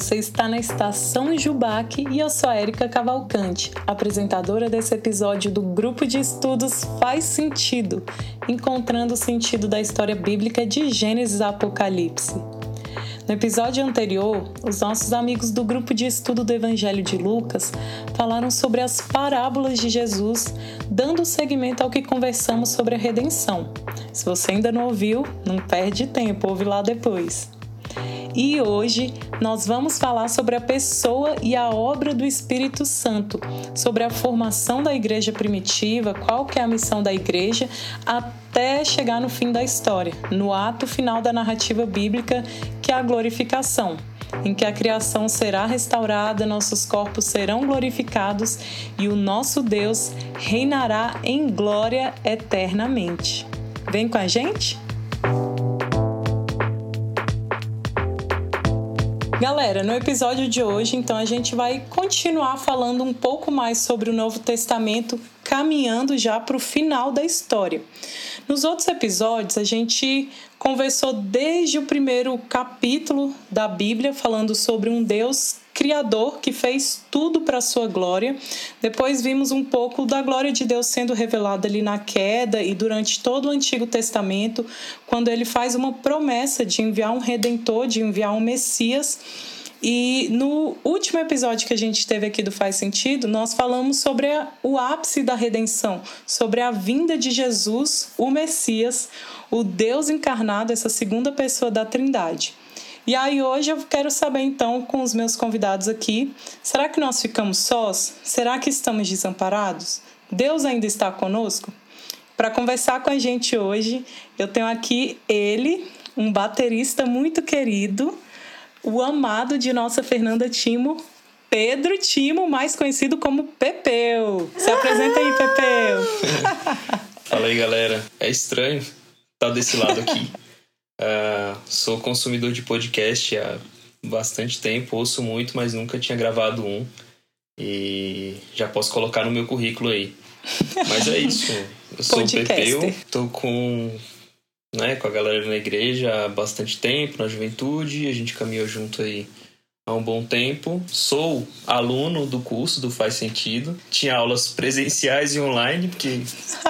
você está na Estação Jubac e eu sou a Erika Cavalcante, apresentadora desse episódio do grupo de estudos Faz Sentido, encontrando o sentido da história bíblica de Gênesis a Apocalipse. No episódio anterior, os nossos amigos do grupo de estudo do Evangelho de Lucas falaram sobre as parábolas de Jesus, dando seguimento ao que conversamos sobre a redenção. Se você ainda não ouviu, não perde tempo, ouve lá depois. E hoje nós vamos falar sobre a pessoa e a obra do Espírito Santo, sobre a formação da igreja primitiva, qual que é a missão da igreja, até chegar no fim da história, no ato final da narrativa bíblica, que é a glorificação em que a criação será restaurada, nossos corpos serão glorificados e o nosso Deus reinará em glória eternamente. Vem com a gente? Galera, no episódio de hoje, então, a gente vai continuar falando um pouco mais sobre o Novo Testamento, caminhando já para o final da história. Nos outros episódios, a gente conversou desde o primeiro capítulo da Bíblia, falando sobre um Deus Criador que fez tudo para a sua glória. Depois vimos um pouco da glória de Deus sendo revelada ali na queda e durante todo o Antigo Testamento, quando ele faz uma promessa de enviar um redentor, de enviar um Messias. E no último episódio que a gente teve aqui do Faz Sentido, nós falamos sobre o ápice da redenção, sobre a vinda de Jesus, o Messias, o Deus encarnado, essa segunda pessoa da Trindade. E aí hoje eu quero saber então com os meus convidados aqui, será que nós ficamos sós? Será que estamos desamparados? Deus ainda está conosco? Para conversar com a gente hoje, eu tenho aqui ele, um baterista muito querido, o amado de nossa Fernanda Timo, Pedro Timo, mais conhecido como Pepeu. Se apresenta aí, Pepeu. Fala aí, galera. É estranho estar desse lado aqui. Uh, sou consumidor de podcast há bastante tempo, ouço muito, mas nunca tinha gravado um. E já posso colocar no meu currículo aí. Mas é isso. Eu sou o Pepeu, tô com, né, com a galera na igreja há bastante tempo, na juventude, a gente caminhou junto aí há um bom tempo. Sou aluno do curso do Faz Sentido. Tinha aulas presenciais e online, porque.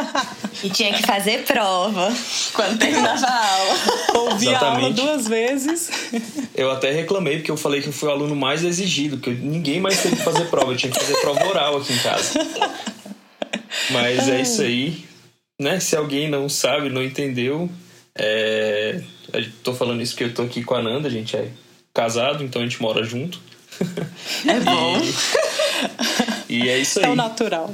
e tinha que fazer prova quando terminava a aula. Ouvi a aula duas vezes. Eu até reclamei, porque eu falei que eu fui o aluno mais exigido, que ninguém mais teve que fazer prova. Eu tinha que fazer prova oral aqui em casa. Mas é isso aí. Né? Se alguém não sabe, não entendeu, é... tô falando isso porque eu tô aqui com a Nanda, a gente é casado, então a gente mora junto. É bom. e, e é isso aí. É o natural.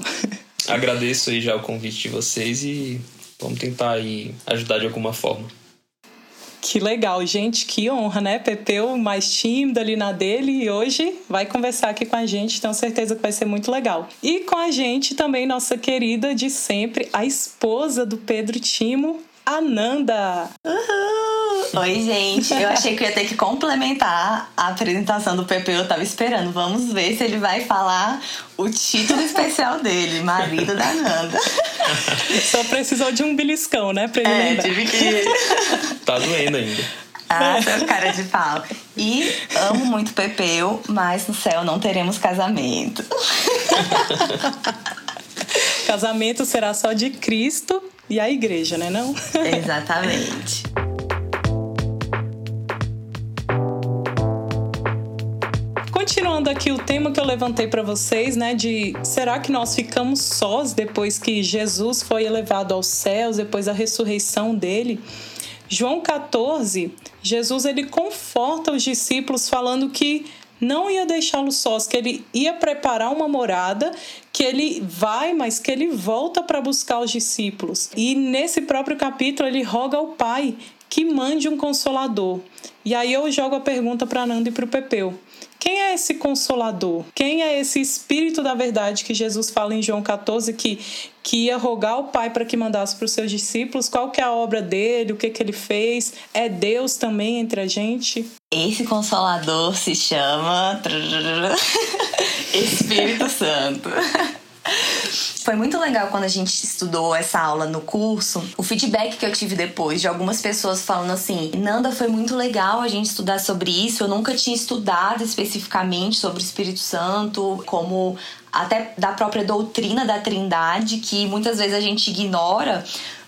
Agradeço aí já o convite de vocês e vamos tentar aí ajudar de alguma forma. Que legal, gente, que honra, né? Pepeu mais tímido ali na dele e hoje vai conversar aqui com a gente, tenho certeza que vai ser muito legal. E com a gente também nossa querida de sempre, a esposa do Pedro Timo, Ananda. Uhul. Oi, gente. Eu achei que ia ter que complementar a apresentação do Pepe. Eu tava esperando. Vamos ver se ele vai falar o título especial dele, marido da Ananda. Só precisou de um beliscão, né? Pra ele é, lembrar. tive que. tá doendo ainda. Ah, seu cara de pau. E amo muito Pepeu, mas no céu não teremos casamento. casamento será só de Cristo e a igreja, né não? Exatamente. Continuando aqui o tema que eu levantei para vocês, né, de será que nós ficamos sós depois que Jesus foi elevado aos céus, depois da ressurreição dele? João 14, Jesus ele conforta os discípulos falando que não ia deixá-los sós, que ele ia preparar uma morada, que ele vai, mas que ele volta para buscar os discípulos. E nesse próprio capítulo ele roga ao Pai que mande um consolador. E aí eu jogo a pergunta para Nando e para o Pepeu. Quem é esse consolador? Quem é esse espírito da verdade que Jesus fala em João 14 que, que ia rogar ao Pai para que mandasse para os seus discípulos? Qual que é a obra dele? O que, que ele fez? É Deus também entre a gente? Esse consolador se chama Espírito Santo. Foi muito legal quando a gente estudou essa aula no curso. O feedback que eu tive depois de algumas pessoas falando assim: Nanda, foi muito legal a gente estudar sobre isso. Eu nunca tinha estudado especificamente sobre o Espírito Santo, como até da própria doutrina da Trindade, que muitas vezes a gente ignora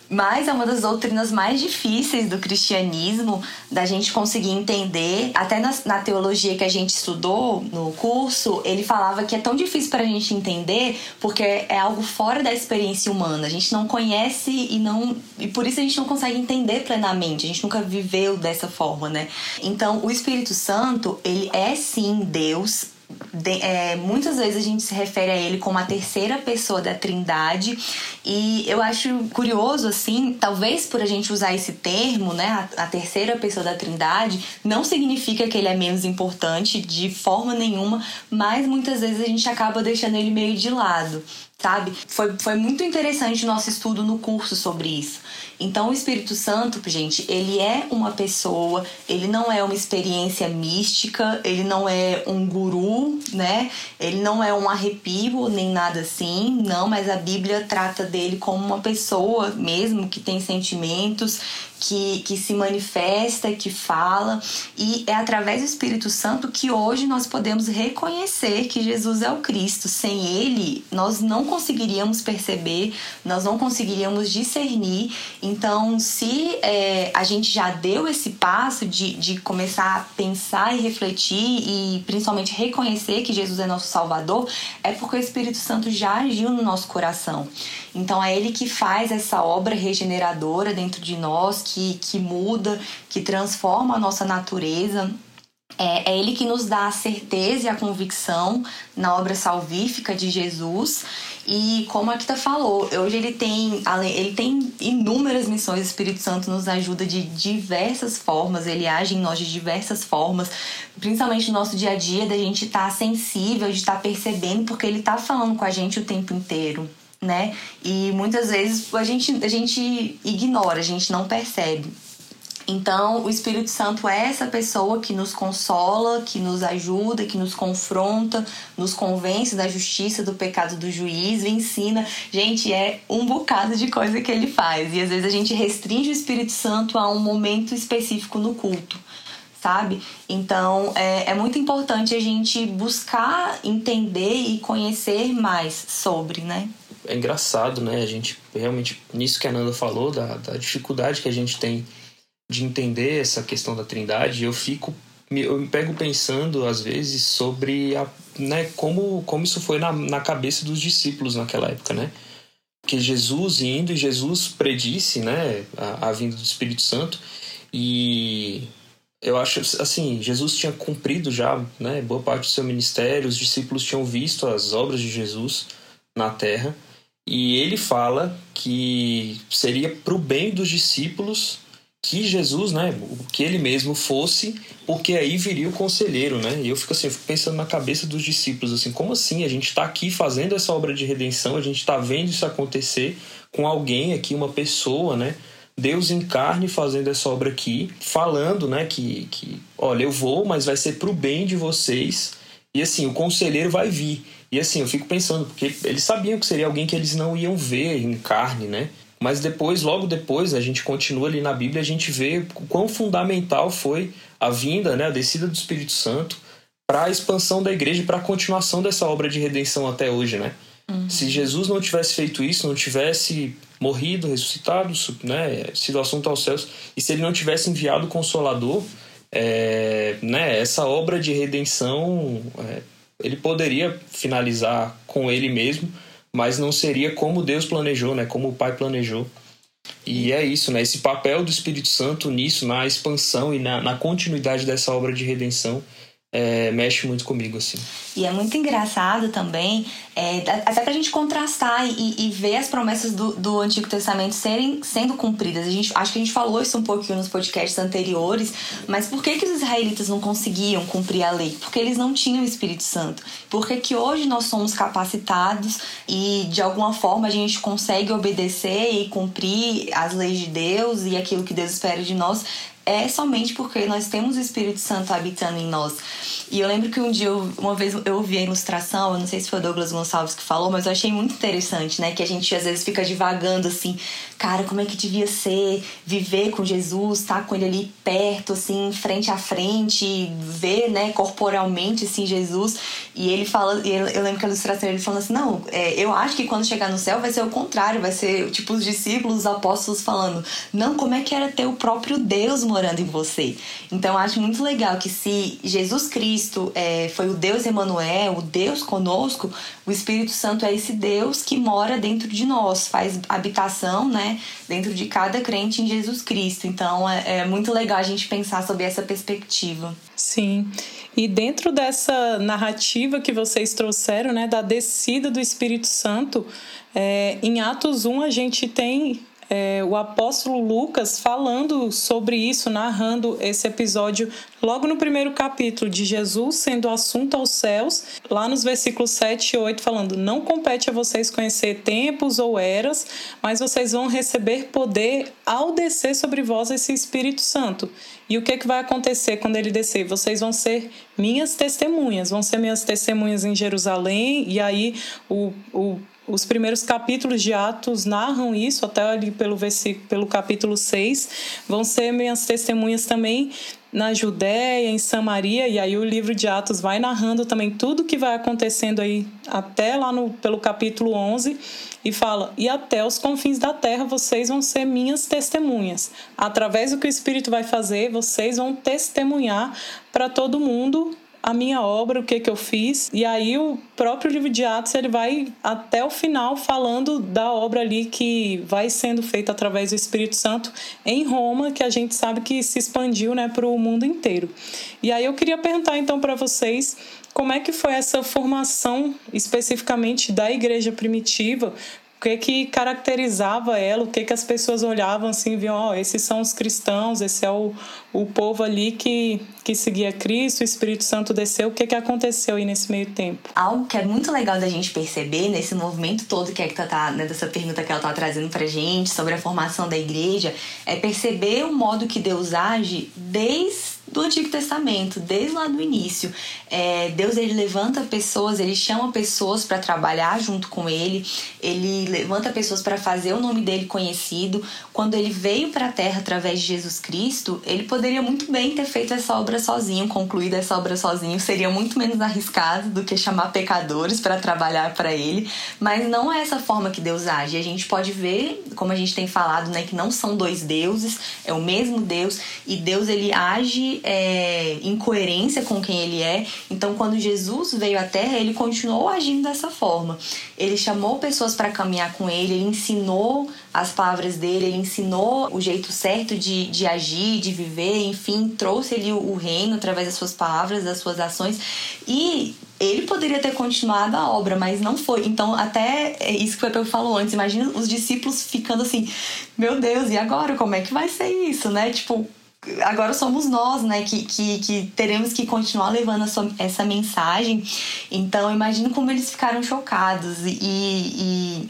mas é uma das doutrinas mais difíceis do cristianismo, da gente conseguir entender. Até na, na, teologia que a gente estudou no curso, ele falava que é tão difícil para a gente entender porque é algo fora da experiência humana. A gente não conhece e não. E por isso a gente não consegue entender plenamente. A gente nunca viveu dessa forma, né? Então, o Espírito Santo, ele é sim Deus de, é, muitas vezes a gente se refere a ele como a terceira pessoa da Trindade e eu acho curioso assim, talvez por a gente usar esse termo, né, a, a terceira pessoa da Trindade, não significa que ele é menos importante de forma nenhuma, mas muitas vezes a gente acaba deixando ele meio de lado sabe? Foi, foi muito interessante o nosso estudo no curso sobre isso. Então, o Espírito Santo, gente, ele é uma pessoa, ele não é uma experiência mística, ele não é um guru, né? Ele não é um arrepio nem nada assim, não, mas a Bíblia trata dele como uma pessoa mesmo que tem sentimentos, que, que se manifesta, que fala, e é através do Espírito Santo que hoje nós podemos reconhecer que Jesus é o Cristo. Sem ele, nós não conseguiríamos perceber, nós não conseguiríamos discernir. Então, se é, a gente já deu esse passo de, de começar a pensar e refletir e principalmente reconhecer que Jesus é nosso Salvador, é porque o Espírito Santo já agiu no nosso coração. Então, é ele que faz essa obra regeneradora dentro de nós que, que muda, que transforma a nossa natureza. É, é, ele que nos dá a certeza e a convicção na obra salvífica de Jesus. E como a Kita falou, hoje ele tem, ele tem inúmeras missões, o Espírito Santo nos ajuda de diversas formas, ele age em nós de diversas formas, principalmente no nosso dia a dia, da gente estar tá sensível, de estar tá percebendo, porque ele está falando com a gente o tempo inteiro né? E muitas vezes a gente, a gente ignora, a gente não percebe. Então, o Espírito Santo é essa pessoa que nos consola, que nos ajuda, que nos confronta, nos convence da justiça, do pecado do juízo, ensina. Gente, é um bocado de coisa que ele faz. E às vezes a gente restringe o Espírito Santo a um momento específico no culto sabe? Então é, é muito importante a gente buscar entender e conhecer mais sobre, né? É engraçado, né? A gente realmente, nisso que a Nanda falou, da, da dificuldade que a gente tem de entender essa questão da trindade, eu fico eu me pego pensando às vezes sobre a, né, como, como isso foi na, na cabeça dos discípulos naquela época, né? Que Jesus indo e Jesus predisse, né, a, a vinda do Espírito Santo e eu acho assim, Jesus tinha cumprido já, né, boa parte do seu ministério, os discípulos tinham visto as obras de Jesus na terra e ele fala que seria para o bem dos discípulos que Jesus, né, que ele mesmo fosse, porque aí viria o conselheiro, né? E eu fico assim, eu fico pensando na cabeça dos discípulos, assim, como assim? A gente está aqui fazendo essa obra de redenção, a gente está vendo isso acontecer com alguém aqui, uma pessoa, né? Deus em carne fazendo essa obra aqui, falando, né, que, que olha, eu vou, mas vai ser para o bem de vocês. E assim, o conselheiro vai vir. E assim, eu fico pensando, porque eles sabiam que seria alguém que eles não iam ver em carne, né? Mas depois, logo depois, a gente continua ali na Bíblia, a gente vê o quão fundamental foi a vinda, né, a descida do Espírito Santo para a expansão da igreja para a continuação dessa obra de redenção até hoje, né? Uhum. Se Jesus não tivesse feito isso, não tivesse morrido, ressuscitado, né, sido assunto aos céus, e se ele não tivesse enviado o Consolador, é, né, essa obra de redenção é, ele poderia finalizar com ele mesmo, mas não seria como Deus planejou, né? Como o Pai planejou. E é isso, né? Esse papel do Espírito Santo nisso, na expansão e na, na continuidade dessa obra de redenção, é, mexe muito comigo, assim. E é muito engraçado também, é, até pra gente contrastar e, e, ver as promessas do, do Antigo Testamento serem, sendo cumpridas. A gente, acho que a gente falou isso um pouquinho nos podcasts anteriores, mas por que, que os israelitas não conseguiam cumprir a lei? Porque eles não tinham o Espírito Santo. Porque que hoje nós somos capacitados e de alguma forma a gente consegue obedecer e cumprir as leis de Deus e aquilo que Deus espera de nós é somente porque nós temos o Espírito Santo habitando em nós. E eu lembro que um dia, uma vez eu ouvi a ilustração, eu não sei se foi o Douglas Gonçalves que falou, mas eu achei muito interessante, né? Que a gente às vezes fica divagando assim, cara, como é que devia ser viver com Jesus, estar tá com ele ali perto, assim, frente a frente, ver, né, corporalmente, assim, Jesus. E ele fala, eu lembro que a ilustração ele falando assim: não, é, eu acho que quando chegar no céu vai ser o contrário, vai ser tipo os discípulos, os apóstolos falando, não, como é que era ter o próprio Deus morando em você? Então eu acho muito legal que se Jesus Cristo é, foi o Deus Emanuel, o Deus conosco, o Espírito Santo é esse Deus que mora dentro de nós, faz habitação, né, dentro de cada crente em Jesus Cristo. Então é, é muito legal a gente pensar sobre essa perspectiva. Sim. E dentro dessa narrativa que vocês trouxeram, né, da descida do Espírito Santo, é, em Atos 1 a gente tem é, o apóstolo Lucas falando sobre isso, narrando esse episódio logo no primeiro capítulo de Jesus sendo assunto aos céus, lá nos versículos 7 e 8, falando: Não compete a vocês conhecer tempos ou eras, mas vocês vão receber poder ao descer sobre vós esse Espírito Santo. E o que, que vai acontecer quando ele descer? Vocês vão ser minhas testemunhas, vão ser minhas testemunhas em Jerusalém, e aí o, o os primeiros capítulos de Atos narram isso, até ali pelo, versículo, pelo capítulo 6. Vão ser minhas testemunhas também na Judéia, em Samaria, e aí o livro de Atos vai narrando também tudo que vai acontecendo aí até lá no, pelo capítulo 11 e fala: "E até os confins da terra vocês vão ser minhas testemunhas. Através do que o Espírito vai fazer, vocês vão testemunhar para todo mundo a minha obra, o que que eu fiz. E aí o próprio livro de Atos ele vai até o final falando da obra ali que vai sendo feita através do Espírito Santo em Roma, que a gente sabe que se expandiu, né, para o mundo inteiro. E aí eu queria perguntar então para vocês como é que foi essa formação especificamente da igreja primitiva? O que que caracterizava ela, o que que as pessoas olhavam assim, viam, ó, oh, esses são os cristãos, esse é o, o povo ali que, que seguia Cristo, o Espírito Santo desceu, o que que aconteceu aí nesse meio tempo? Algo que é muito legal da gente perceber nesse movimento todo que é que tá, né, dessa pergunta que ela tá trazendo pra gente sobre a formação da igreja, é perceber o modo que Deus age desde do Antigo Testamento, desde lá do início. É, Deus ele levanta pessoas, ele chama pessoas para trabalhar junto com ele, ele levanta pessoas para fazer o nome dele conhecido. Quando ele veio para a terra através de Jesus Cristo, ele poderia muito bem ter feito essa obra sozinho, concluído essa obra sozinho, seria muito menos arriscado do que chamar pecadores para trabalhar para ele, mas não é essa forma que Deus age. A gente pode ver, como a gente tem falado, né, que não são dois deuses, é o mesmo Deus e Deus ele age é, em coerência com quem ele é. Então, quando Jesus veio à Terra, ele continuou agindo dessa forma. Ele chamou pessoas para caminhar com ele, ele ensinou as palavras dele, ele ensinou o jeito certo de, de agir, de viver, enfim, trouxe ele o, o reino através das suas palavras, das suas ações. E ele poderia ter continuado a obra, mas não foi. Então, até é isso que o Pepe falou antes. Imagina os discípulos ficando assim: Meu Deus, e agora? Como é que vai ser isso, né? Tipo, agora somos nós, né, que, que, que teremos que continuar levando sua, essa mensagem. Então, imagino como eles ficaram chocados e, e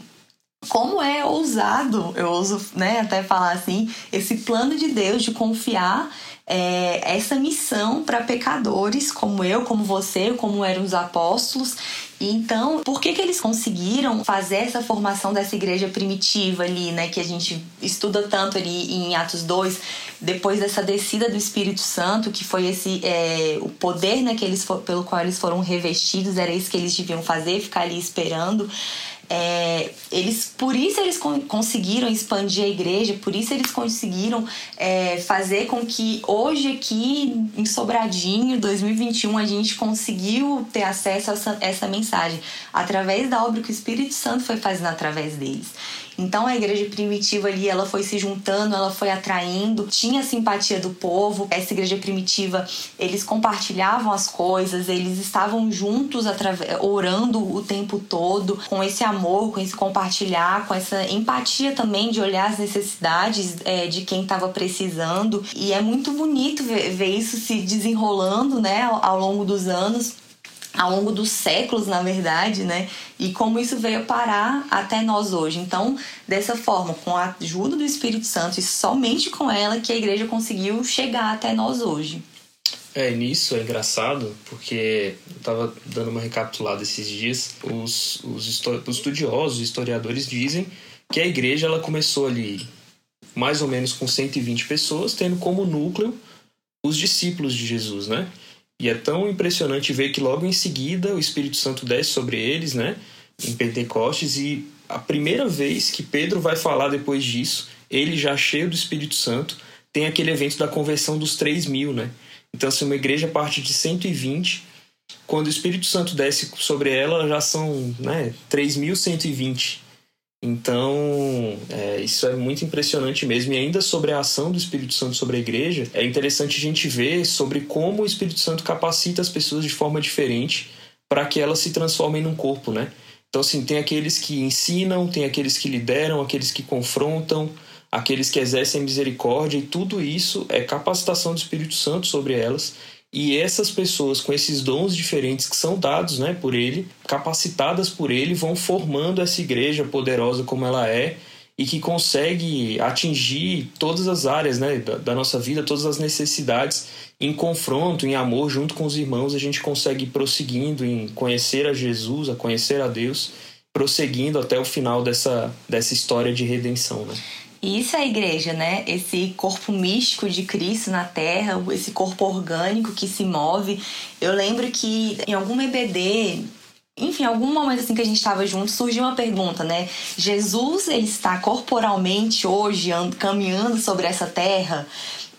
como é ousado, eu ouso né, até falar assim, esse plano de Deus de confiar é, essa missão para pecadores como eu, como você, como eram os apóstolos. Então, por que, que eles conseguiram fazer essa formação dessa igreja primitiva ali, né? Que a gente estuda tanto ali em Atos 2, depois dessa descida do Espírito Santo, que foi esse é, o poder né, que eles, pelo qual eles foram revestidos, era isso que eles deviam fazer, ficar ali esperando. É, eles por isso eles conseguiram expandir a igreja, por isso eles conseguiram é, fazer com que hoje aqui em Sobradinho, 2021, a gente conseguiu ter acesso a essa, essa mensagem através da obra que o Espírito Santo foi fazendo através deles. Então a igreja primitiva ali, ela foi se juntando, ela foi atraindo, tinha simpatia do povo. Essa igreja primitiva, eles compartilhavam as coisas, eles estavam juntos orando o tempo todo, com esse amor, com esse compartilhar, com essa empatia também de olhar as necessidades é, de quem estava precisando. E é muito bonito ver, ver, isso se desenrolando, né, ao longo dos anos ao longo dos séculos, na verdade, né? E como isso veio parar até nós hoje. Então, dessa forma, com a ajuda do Espírito Santo e somente com ela que a igreja conseguiu chegar até nós hoje. É, nisso é engraçado, porque eu estava dando uma recapitulada esses dias. Os, os, os estudiosos, os historiadores dizem que a igreja ela começou ali mais ou menos com 120 pessoas, tendo como núcleo os discípulos de Jesus, né? E é tão impressionante ver que logo em seguida o Espírito Santo desce sobre eles, né? Em Pentecostes, e a primeira vez que Pedro vai falar depois disso, ele já cheio do Espírito Santo, tem aquele evento da conversão dos 3 mil, né? Então, assim, uma igreja parte de 120, quando o Espírito Santo desce sobre ela, já são né, 3.120. Então, é, isso é muito impressionante mesmo. E ainda sobre a ação do Espírito Santo sobre a igreja, é interessante a gente ver sobre como o Espírito Santo capacita as pessoas de forma diferente para que elas se transformem num corpo, né? Então, assim, tem aqueles que ensinam, tem aqueles que lideram, aqueles que confrontam, aqueles que exercem misericórdia, e tudo isso é capacitação do Espírito Santo sobre elas. E essas pessoas com esses dons diferentes que são dados né, por ele, capacitadas por ele, vão formando essa igreja poderosa como ela é e que consegue atingir todas as áreas né, da, da nossa vida, todas as necessidades. Em confronto, em amor, junto com os irmãos, a gente consegue ir prosseguindo em conhecer a Jesus, a conhecer a Deus, prosseguindo até o final dessa, dessa história de redenção. Né? E isso é a igreja, né? Esse corpo místico de Cristo na terra, esse corpo orgânico que se move. Eu lembro que em algum EBD, enfim, algum momento assim que a gente estava junto, surgiu uma pergunta, né? Jesus, ele está corporalmente hoje caminhando sobre essa terra?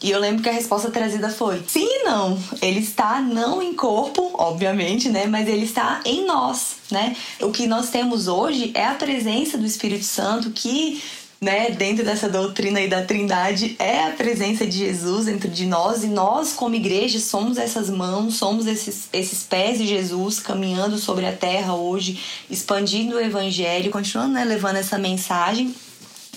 E eu lembro que a resposta trazida foi: sim e não. Ele está não em corpo, obviamente, né? Mas ele está em nós, né? O que nós temos hoje é a presença do Espírito Santo que né, dentro dessa doutrina aí da Trindade é a presença de Jesus dentro de nós e nós como igreja somos essas mãos, somos esses, esses pés de Jesus caminhando sobre a terra hoje, expandindo o evangelho, continuando né, levando essa mensagem.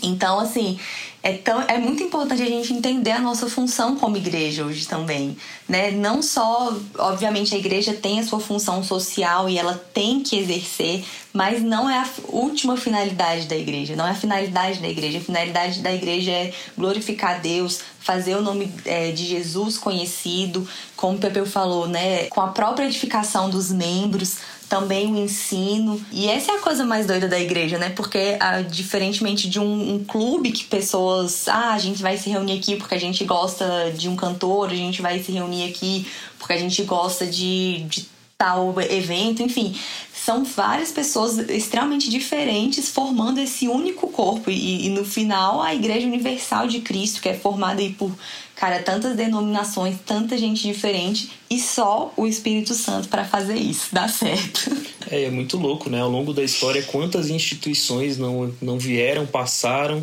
Então, assim, é, tão, é muito importante a gente entender a nossa função como igreja hoje também. Né? Não só, obviamente, a igreja tem a sua função social e ela tem que exercer, mas não é a última finalidade da igreja, não é a finalidade da igreja. A finalidade da igreja é glorificar Deus, fazer o nome é, de Jesus conhecido, como o Pepeu falou, né? com a própria edificação dos membros também o ensino. E essa é a coisa mais doida da igreja, né? Porque, ah, diferentemente de um, um, clube que pessoas. Ah, a gente vai se reunir aqui porque a gente gosta de um cantor, a gente vai se reunir aqui porque a gente gosta de, de tal evento, enfim. São várias pessoas extremamente diferentes formando esse único corpo. E, e no final, a Igreja Universal de Cristo, que é formada aí por Cara, tantas denominações, tanta gente diferente e só o Espírito Santo para fazer isso, dá certo. É, é muito louco, né? Ao longo da história, quantas instituições não, não vieram, passaram,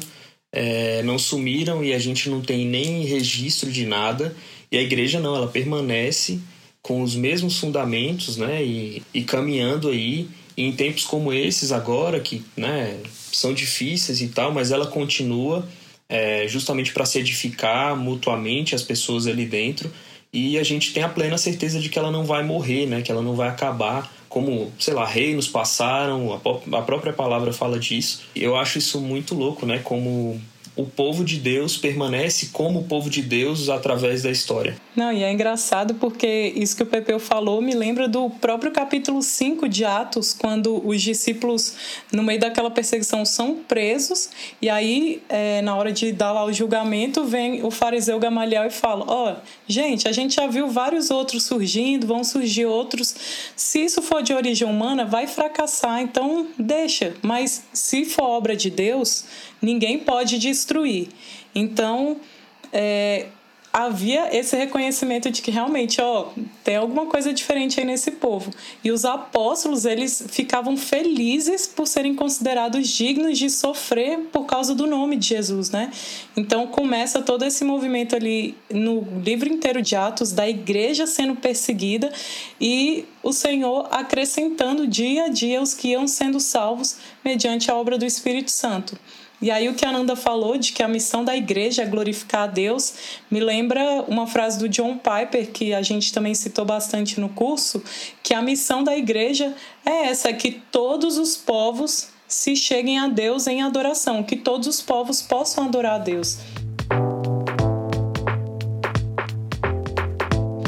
é, não sumiram e a gente não tem nem registro de nada. E a igreja não, ela permanece com os mesmos fundamentos, né? E, e caminhando aí em tempos como esses agora, que né, são difíceis e tal, mas ela continua é, justamente para se edificar mutuamente as pessoas ali dentro e a gente tem a plena certeza de que ela não vai morrer, né? Que ela não vai acabar como, sei lá, reinos passaram, a própria palavra fala disso. Eu acho isso muito louco, né? Como o povo de Deus permanece como o povo de Deus através da história. Não, e é engraçado porque isso que o Pepeu falou me lembra do próprio capítulo 5 de Atos, quando os discípulos, no meio daquela perseguição, são presos, e aí, é, na hora de dar lá o julgamento, vem o fariseu Gamaliel e fala: Ó, oh, gente, a gente já viu vários outros surgindo, vão surgir outros. Se isso for de origem humana, vai fracassar, então deixa. Mas se for obra de Deus, ninguém pode destruir. Então, é, havia esse reconhecimento de que realmente, ó, tem alguma coisa diferente aí nesse povo. E os apóstolos, eles ficavam felizes por serem considerados dignos de sofrer por causa do nome de Jesus, né? Então começa todo esse movimento ali no livro inteiro de Atos da igreja sendo perseguida e o Senhor acrescentando dia a dia os que iam sendo salvos mediante a obra do Espírito Santo. E aí o que a Ananda falou de que a missão da igreja é glorificar a Deus, me lembra uma frase do John Piper que a gente também citou bastante no curso, que a missão da igreja é essa, é que todos os povos se cheguem a Deus em adoração, que todos os povos possam adorar a Deus.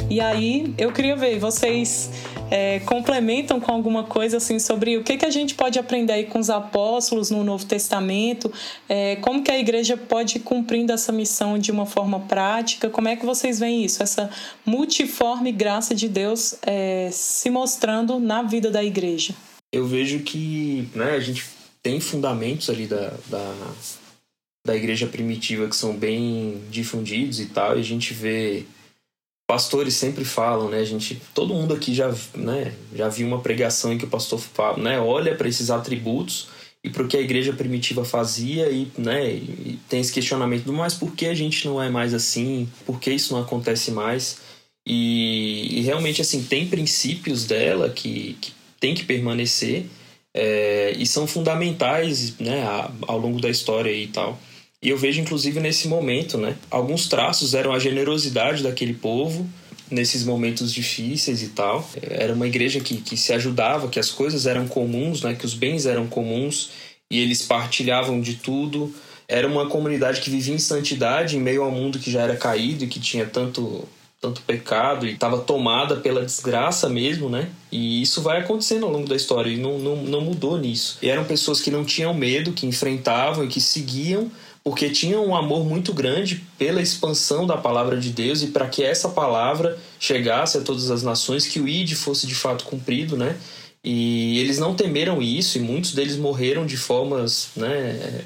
E aí eu queria ver, vocês é, complementam com alguma coisa assim sobre o que, que a gente pode aprender aí com os apóstolos no Novo Testamento, é, como que a igreja pode ir cumprindo essa missão de uma forma prática, como é que vocês veem isso, essa multiforme graça de Deus é, se mostrando na vida da igreja? Eu vejo que né, a gente tem fundamentos ali da, da, da igreja primitiva que são bem difundidos e tal, e a gente vê pastores sempre falam, né? A gente, todo mundo aqui já, né, já viu uma pregação em que o pastor fala, né, olha para esses atributos e para o que a igreja primitiva fazia e, né, e tem esse questionamento do mas por que a gente não é mais assim? Por que isso não acontece mais? E, e realmente assim tem princípios dela que, que tem que permanecer é, e são fundamentais, né, ao longo da história e tal. E eu vejo, inclusive, nesse momento, né? Alguns traços eram a generosidade daquele povo nesses momentos difíceis e tal. Era uma igreja que, que se ajudava, que as coisas eram comuns, né? Que os bens eram comuns e eles partilhavam de tudo. Era uma comunidade que vivia em santidade em meio ao mundo que já era caído e que tinha tanto tanto pecado e estava tomada pela desgraça mesmo, né? E isso vai acontecendo ao longo da história e não, não, não mudou nisso. E eram pessoas que não tinham medo, que enfrentavam e que seguiam porque tinham um amor muito grande pela expansão da palavra de Deus e para que essa palavra chegasse a todas as nações, que o ID fosse de fato cumprido, né? E eles não temeram isso e muitos deles morreram de formas, né,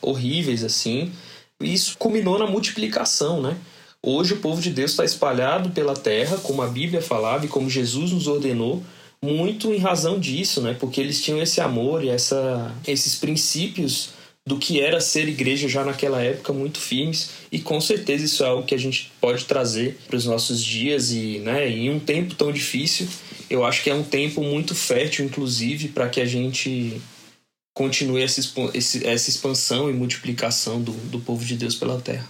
horríveis assim. E isso culminou na multiplicação, né? Hoje o povo de Deus está espalhado pela terra, como a Bíblia falava e como Jesus nos ordenou, muito em razão disso, né? Porque eles tinham esse amor e essa, esses princípios do que era ser igreja já naquela época muito firmes e com certeza isso é algo que a gente pode trazer para os nossos dias e né, em um tempo tão difícil eu acho que é um tempo muito fértil inclusive para que a gente continue essa, essa expansão e multiplicação do, do povo de Deus pela terra.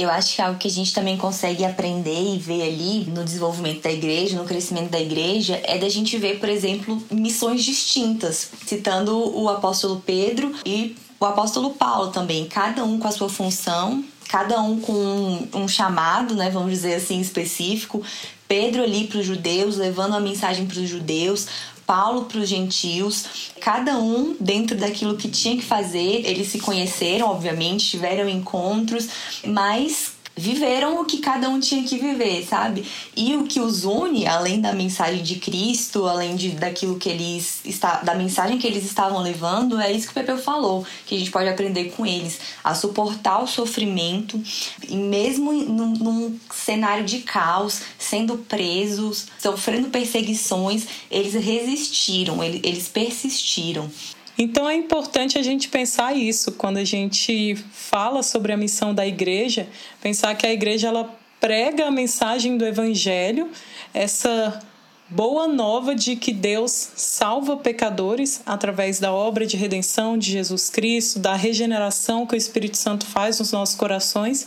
Eu acho que é algo que a gente também consegue aprender e ver ali no desenvolvimento da igreja, no crescimento da igreja, é da gente ver, por exemplo, missões distintas. Citando o apóstolo Pedro e o apóstolo Paulo também, cada um com a sua função, cada um com um, chamado, né, vamos dizer assim, específico. Pedro ali para os judeus, levando a mensagem para os judeus, Paulo para os gentios, cada um dentro daquilo que tinha que fazer. Eles se conheceram, obviamente, tiveram encontros, mas viveram o que cada um tinha que viver, sabe? E o que os une, além da mensagem de Cristo, além de daquilo que eles está, da mensagem que eles estavam levando, é isso que o Pepe falou, que a gente pode aprender com eles, a suportar o sofrimento, e mesmo num, num cenário de caos, sendo presos, sofrendo perseguições, eles resistiram, eles persistiram. Então é importante a gente pensar isso. Quando a gente fala sobre a missão da igreja, pensar que a igreja ela prega a mensagem do evangelho, essa boa nova de que Deus salva pecadores através da obra de redenção de Jesus Cristo, da regeneração que o Espírito Santo faz nos nossos corações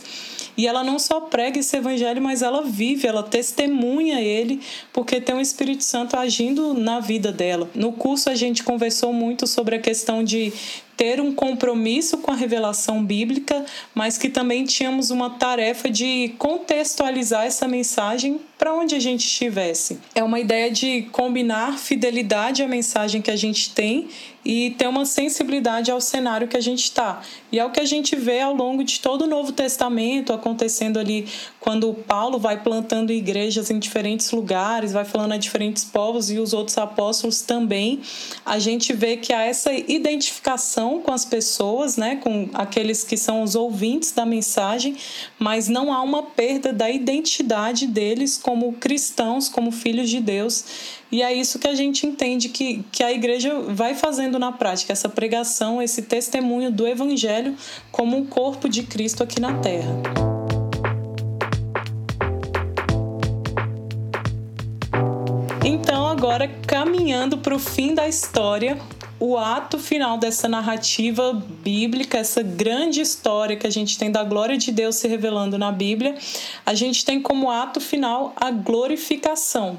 e ela não só prega esse evangelho, mas ela vive, ela testemunha ele, porque tem o Espírito Santo agindo na vida dela. No curso a gente conversou muito sobre a questão de ter um compromisso com a revelação bíblica, mas que também tínhamos uma tarefa de contextualizar essa mensagem para onde a gente estivesse. É uma ideia de combinar fidelidade à mensagem que a gente tem e ter uma sensibilidade ao cenário que a gente está. E é o que a gente vê ao longo de todo o Novo Testamento acontecendo ali quando Paulo vai plantando igrejas em diferentes lugares, vai falando a diferentes povos e os outros apóstolos também. A gente vê que há essa identificação com as pessoas, né, com aqueles que são os ouvintes da mensagem, mas não há uma perda da identidade deles como cristãos, como filhos de Deus e é isso que a gente entende que, que a igreja vai fazendo na prática, essa pregação, esse testemunho do evangelho como um corpo de Cristo aqui na terra. Então, agora caminhando para o fim da história, o ato final dessa narrativa bíblica, essa grande história que a gente tem da glória de Deus se revelando na Bíblia, a gente tem como ato final a glorificação.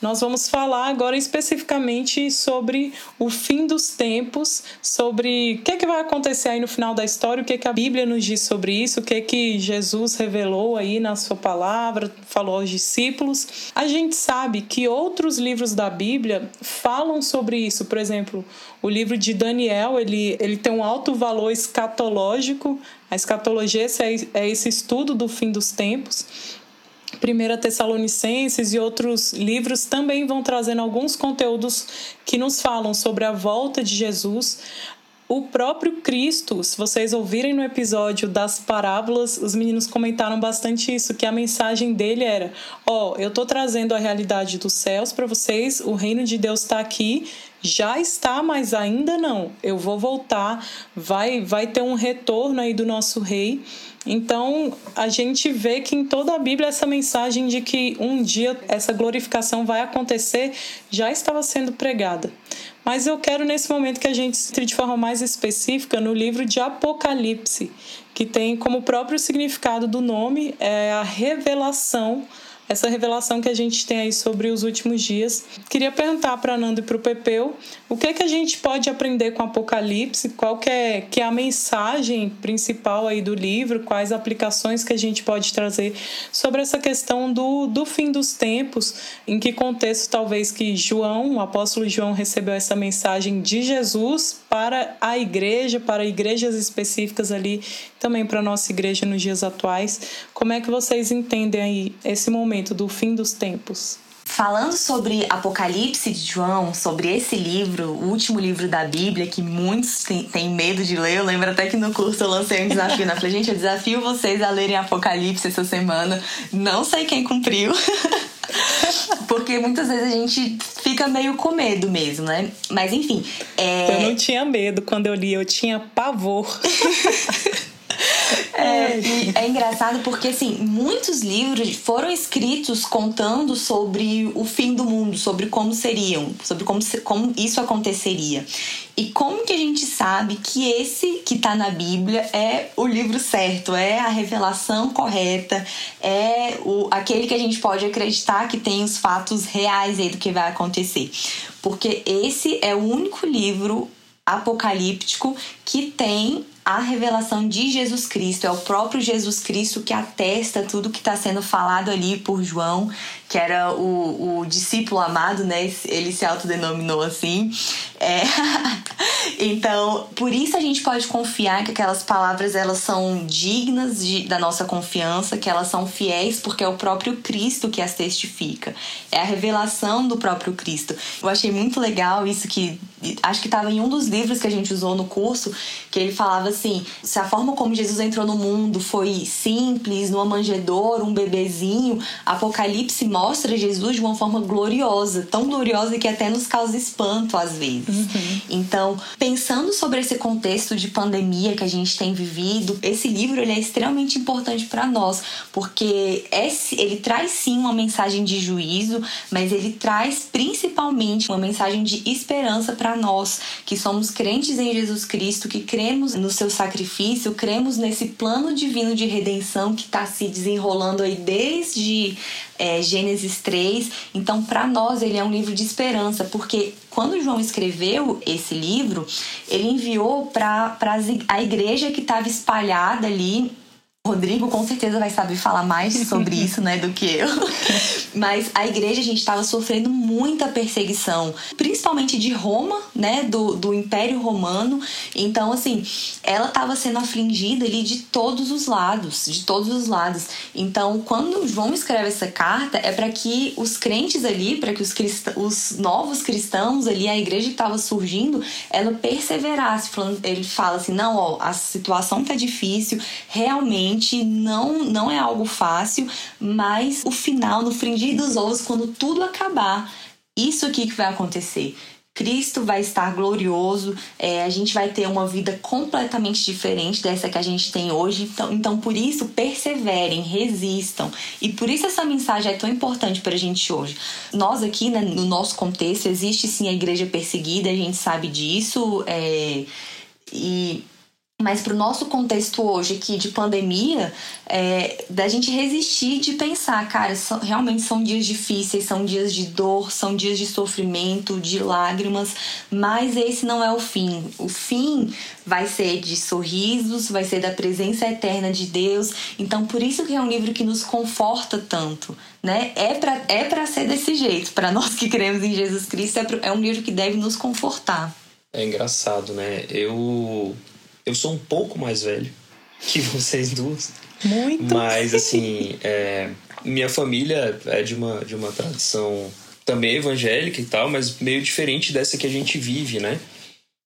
Nós vamos falar agora especificamente sobre o fim dos tempos, sobre o que, é que vai acontecer aí no final da história, o que, é que a Bíblia nos diz sobre isso, o que, é que Jesus revelou aí na sua palavra, falou aos discípulos. A gente sabe que outros livros da Bíblia falam sobre isso. Por exemplo, o livro de Daniel, ele, ele tem um alto valor escatológico. A escatologia é esse estudo do fim dos tempos. Primeira Tessalonicenses e outros livros também vão trazendo alguns conteúdos que nos falam sobre a volta de Jesus. O próprio Cristo, se vocês ouvirem no episódio das parábolas, os meninos comentaram bastante isso, que a mensagem dele era: ó, oh, eu tô trazendo a realidade dos céus para vocês, o reino de Deus está aqui, já está, mas ainda não. Eu vou voltar, vai vai ter um retorno aí do nosso rei. Então, a gente vê que em toda a Bíblia essa mensagem de que um dia essa glorificação vai acontecer já estava sendo pregada. Mas eu quero nesse momento que a gente entre de forma mais específica no livro de Apocalipse, que tem como próprio significado do nome é a revelação essa revelação que a gente tem aí sobre os últimos dias. Queria perguntar para Nando e para o Pepeu o que é que a gente pode aprender com Apocalipse, qual que é, que é a mensagem principal aí do livro, quais aplicações que a gente pode trazer sobre essa questão do, do fim dos tempos, em que contexto talvez que João, o apóstolo João recebeu essa mensagem de Jesus para a igreja, para igrejas específicas ali, também para a nossa igreja nos dias atuais. Como é que vocês entendem aí esse momento do fim dos tempos? Falando sobre Apocalipse de João, sobre esse livro, o último livro da Bíblia, que muitos têm medo de ler, eu lembro até que no curso eu lancei um desafio, né? Falei, gente, eu desafio vocês a lerem Apocalipse essa semana. Não sei quem cumpriu. Porque muitas vezes a gente fica meio com medo mesmo, né? Mas enfim. É... Eu não tinha medo quando eu li, eu tinha pavor. É, é engraçado porque, assim, muitos livros foram escritos contando sobre o fim do mundo, sobre como seriam, sobre como, como isso aconteceria. E como que a gente sabe que esse que está na Bíblia é o livro certo, é a revelação correta, é o, aquele que a gente pode acreditar que tem os fatos reais aí do que vai acontecer? Porque esse é o único livro apocalíptico que tem a revelação de Jesus Cristo, é o próprio Jesus Cristo que atesta tudo que está sendo falado ali por João, que era o, o discípulo amado, né? Ele se autodenominou assim. É... então, por isso a gente pode confiar que aquelas palavras elas são dignas de, da nossa confiança, que elas são fiéis, porque é o próprio Cristo que as testifica. É a revelação do próprio Cristo. Eu achei muito legal isso que acho que estava em um dos livros que a gente usou no curso, que ele falava assim: se a forma como Jesus entrou no mundo foi simples, numa manjedoura, um bebezinho, Apocalipse mostra Jesus de uma forma gloriosa, tão gloriosa que até nos causa espanto às vezes. Uhum. Então, pensando sobre esse contexto de pandemia que a gente tem vivido, esse livro ele é extremamente importante para nós, porque esse, ele traz sim uma mensagem de juízo, mas ele traz principalmente uma mensagem de esperança para nós que somos crentes em Jesus Cristo, que cremos no seu sacrifício, cremos nesse plano divino de redenção que está se desenrolando aí desde é, Gênesis 3. Então, para nós, ele é um livro de esperança, porque quando João escreveu esse livro, ele enviou para a igreja que estava espalhada ali Rodrigo com certeza vai saber falar mais sobre isso, né, do que eu. Mas a igreja, a gente estava sofrendo muita perseguição, principalmente de Roma, né, do, do Império Romano. Então, assim, ela estava sendo afligida ali de todos os lados, de todos os lados. Então, quando João escreve essa carta, é para que os crentes ali, para que os, os novos cristãos ali, a igreja que estava surgindo, ela perseverasse. Ele fala assim: não, ó, a situação tá difícil, realmente realmente não, não é algo fácil, mas o final, no fringir dos ovos, quando tudo acabar, isso aqui que vai acontecer. Cristo vai estar glorioso, é, a gente vai ter uma vida completamente diferente dessa que a gente tem hoje. Então, então, por isso, perseverem, resistam. E por isso essa mensagem é tão importante para a gente hoje. Nós aqui, né, no nosso contexto, existe sim a igreja perseguida, a gente sabe disso. É, e mas para o nosso contexto hoje aqui de pandemia, é, da gente resistir de pensar, cara, são, realmente são dias difíceis, são dias de dor, são dias de sofrimento, de lágrimas, mas esse não é o fim. O fim vai ser de sorrisos, vai ser da presença eterna de Deus. Então, por isso que é um livro que nos conforta tanto, né? É para é para ser desse jeito. Para nós que cremos em Jesus Cristo, é, pra, é um livro que deve nos confortar. É engraçado, né? Eu eu sou um pouco mais velho que vocês duas. Muito. Mas, assim, é, minha família é de uma, de uma tradição também evangélica e tal, mas meio diferente dessa que a gente vive, né?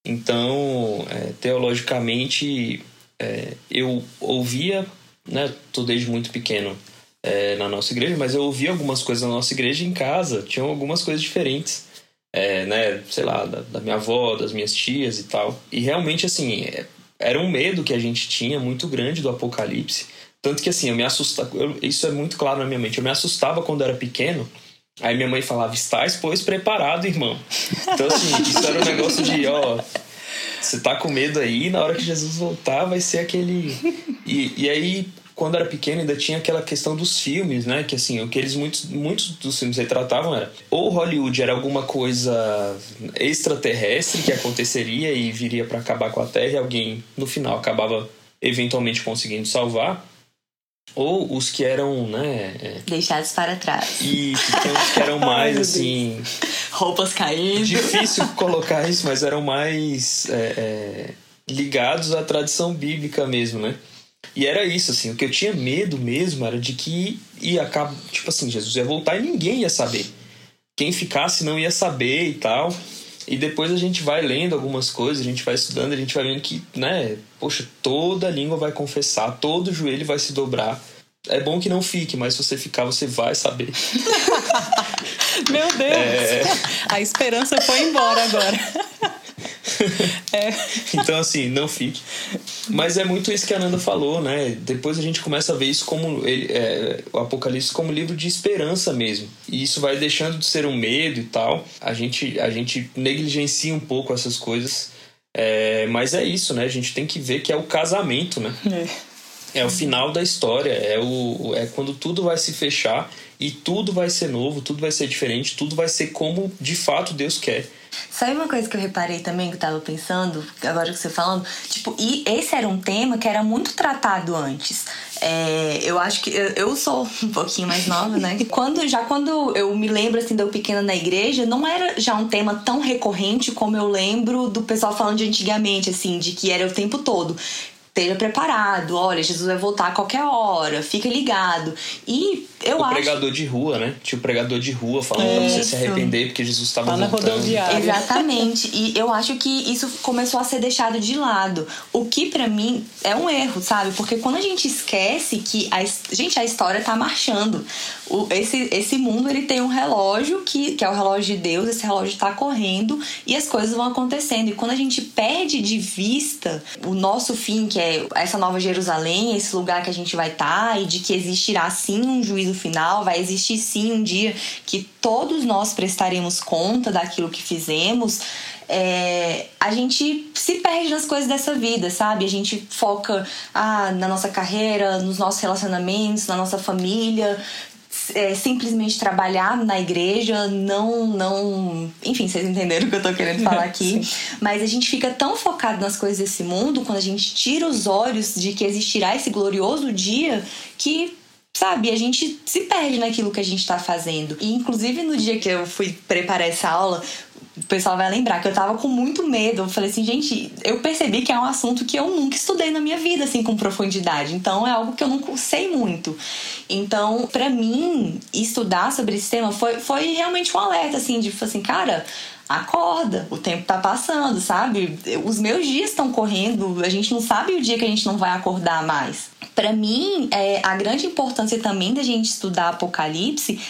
Então, é, teologicamente, é, eu ouvia, né? Tô desde muito pequeno é, na nossa igreja, mas eu ouvia algumas coisas na nossa igreja em casa, tinham algumas coisas diferentes. É, né, sei lá, da, da, minha avó, das minhas tias e tal. E realmente, assim, é, era um medo que a gente tinha muito grande do apocalipse. Tanto que assim, eu me assustava. Eu, isso é muito claro na minha mente. Eu me assustava quando era pequeno. Aí minha mãe falava: Estás, pois, preparado, irmão. Então, assim, isso era um negócio de: Ó, você tá com medo aí, na hora que Jesus voltar vai ser aquele. E, e aí, quando era pequeno ainda tinha aquela questão dos filmes, né? Que assim, o que eles muitos, muitos dos filmes retratavam era ou Hollywood era alguma coisa extraterrestre que aconteceria e viria para acabar com a Terra e alguém no final acabava eventualmente conseguindo salvar, ou os que eram, né? É... Deixados para trás. E os que eram mais assim. Roupas caindo. Difícil colocar isso, mas eram mais é, é, ligados à tradição bíblica mesmo, né? E era isso, assim, o que eu tinha medo mesmo era de que ia acabar, tipo assim, Jesus ia voltar e ninguém ia saber. Quem ficasse não ia saber e tal. E depois a gente vai lendo algumas coisas, a gente vai estudando, a gente vai vendo que, né, poxa, toda língua vai confessar, todo joelho vai se dobrar. É bom que não fique, mas se você ficar, você vai saber. Meu Deus! É... A esperança foi embora agora. é. Então, assim, não fique. Mas é muito isso que a Nanda falou, né? Depois a gente começa a ver isso como é, o Apocalipse como livro de esperança mesmo. E isso vai deixando de ser um medo e tal. A gente, a gente negligencia um pouco essas coisas. É, mas é isso, né? A gente tem que ver que é o casamento, né? É. É o final da história, é, o, é quando tudo vai se fechar e tudo vai ser novo, tudo vai ser diferente, tudo vai ser como de fato Deus quer. Sabe uma coisa que eu reparei também que eu tava pensando, agora que você falando? Tipo, e esse era um tema que era muito tratado antes. É, eu acho que eu, sou um pouquinho mais nova, né? quando, já quando eu me lembro assim, de eu pequena na igreja, não era já um tema tão recorrente como eu lembro do pessoal falando de antigamente, assim, de que era o tempo todo esteja preparado, olha, Jesus vai voltar a qualquer hora, fica ligado. E eu o acho. Pregador de rua, né? Tinha o pregador de rua falando é, pra você se arrepender porque Jesus estava voltando. rodoviária. Exatamente. E eu acho que isso começou a ser deixado de lado. O que para mim é um erro, sabe? Porque quando a gente esquece que a, gente, a história tá marchando. O, esse, esse mundo ele tem um relógio que, que é o relógio de Deus, esse relógio tá correndo e as coisas vão acontecendo. E quando a gente perde de vista o nosso fim, que é essa nova Jerusalém, esse lugar que a gente vai estar, tá, e de que existirá sim um juízo juízo final, vai existir sim um dia que todos nós prestaremos conta daquilo que fizemos. É, a gente se perde nas coisas dessa vida, sabe? A gente foca ah, na nossa carreira, nos nossos relacionamentos, na nossa família, é, simplesmente trabalhar na igreja, não, não. Enfim, vocês entenderam o que eu tô querendo falar aqui. Mas a gente fica tão focado nas coisas desse mundo, quando a gente tira os olhos de que existirá esse glorioso dia, que sabe? A gente se perde naquilo que a gente tá fazendo. E inclusive no dia que eu fui preparar essa aula, o pessoal vai lembrar que eu tava com muito medo. Eu falei assim, gente, eu percebi que é um assunto que eu nunca estudei na minha vida, assim, com profundidade. Então é algo que eu não sei muito. Então, para mim, estudar sobre esse tema foi, foi realmente um alerta, assim, de assim, cara, acorda, o tempo tá passando, sabe? Os meus dias estão correndo, a gente não sabe o dia que a gente não vai acordar mais. Para mim, é, a grande importância também da gente estudar Apocalipse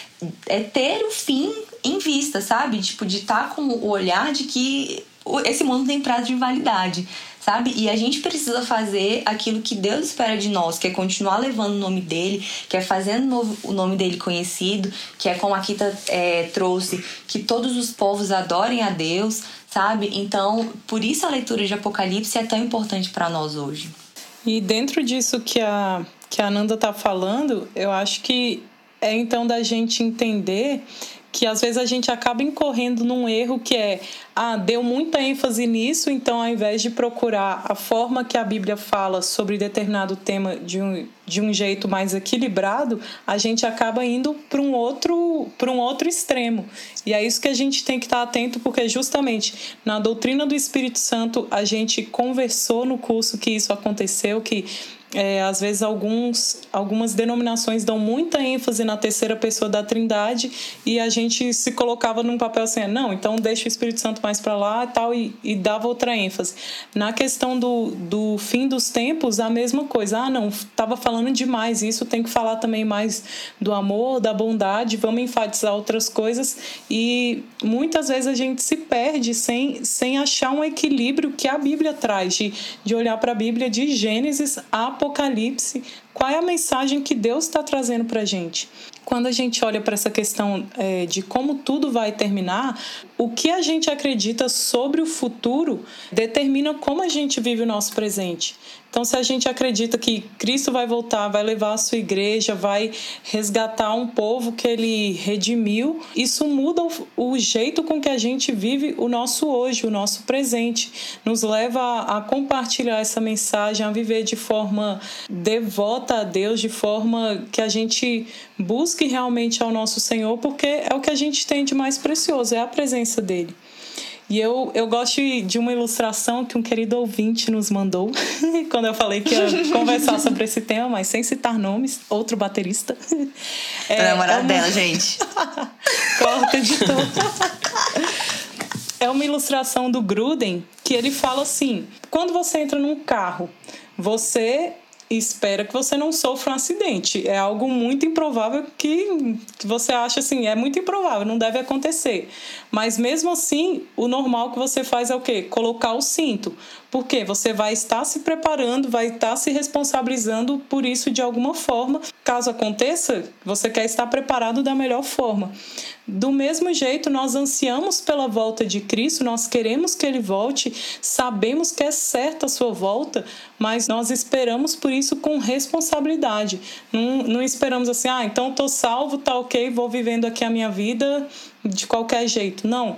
é ter o fim em vista, sabe? Tipo, de estar tá com o olhar de que esse mundo tem prazo de validade sabe? E a gente precisa fazer aquilo que Deus espera de nós, que é continuar levando o nome dele, que é fazendo o nome dele conhecido, que é como a Kita é, trouxe, que todos os povos adorem a Deus, sabe? Então, por isso a leitura de Apocalipse é tão importante para nós hoje. E dentro disso que a, que a Nanda tá falando, eu acho que é então da gente entender que às vezes a gente acaba incorrendo num erro que é, ah, deu muita ênfase nisso, então ao invés de procurar a forma que a Bíblia fala sobre determinado tema de um, de um jeito mais equilibrado, a gente acaba indo para um outro para um outro extremo. E é isso que a gente tem que estar atento, porque justamente na doutrina do Espírito Santo a gente conversou no curso que isso aconteceu, que é, às vezes alguns, algumas denominações dão muita ênfase na terceira pessoa da Trindade e a gente se colocava num papel assim, não, então deixa o Espírito Santo mais para lá tal e, e dava outra ênfase. Na questão do, do fim dos tempos, a mesma coisa. Ah, não, estava falando demais, isso tem que falar também mais do amor, da bondade, vamos enfatizar outras coisas e muitas vezes a gente se perde sem, sem achar um equilíbrio que a Bíblia traz, de, de olhar para a Bíblia de Gênesis a Apocalipse, qual é a mensagem que Deus está trazendo para a gente? Quando a gente olha para essa questão é, de como tudo vai terminar, o que a gente acredita sobre o futuro determina como a gente vive o nosso presente. Então, se a gente acredita que Cristo vai voltar, vai levar a sua igreja, vai resgatar um povo que ele redimiu, isso muda o, jeito com que a gente vive o nosso hoje, o nosso presente. Nos leva a, compartilhar essa mensagem, a viver de forma devota a Deus, de forma que a gente busque realmente ao nosso Senhor, porque é o que a gente tem de mais precioso, é a presença dele. E eu, eu gosto de uma ilustração que um querido ouvinte nos mandou, quando eu falei que ia conversar sobre esse tema, mas sem citar nomes, outro baterista. É, é é uma... dela, gente. Corta, editor. é uma ilustração do Gruden que ele fala assim: quando você entra num carro, você espera que você não sofra um acidente. É algo muito improvável que, que você acha assim, é muito improvável, não deve acontecer. Mas mesmo assim, o normal que você faz é o quê? Colocar o cinto. Porque você vai estar se preparando, vai estar se responsabilizando por isso de alguma forma. Caso aconteça, você quer estar preparado da melhor forma. Do mesmo jeito, nós ansiamos pela volta de Cristo, nós queremos que ele volte, sabemos que é certa a sua volta, mas nós esperamos por isso com responsabilidade. Não, não esperamos assim, ah, então estou salvo, tá ok, vou vivendo aqui a minha vida de qualquer jeito. Não.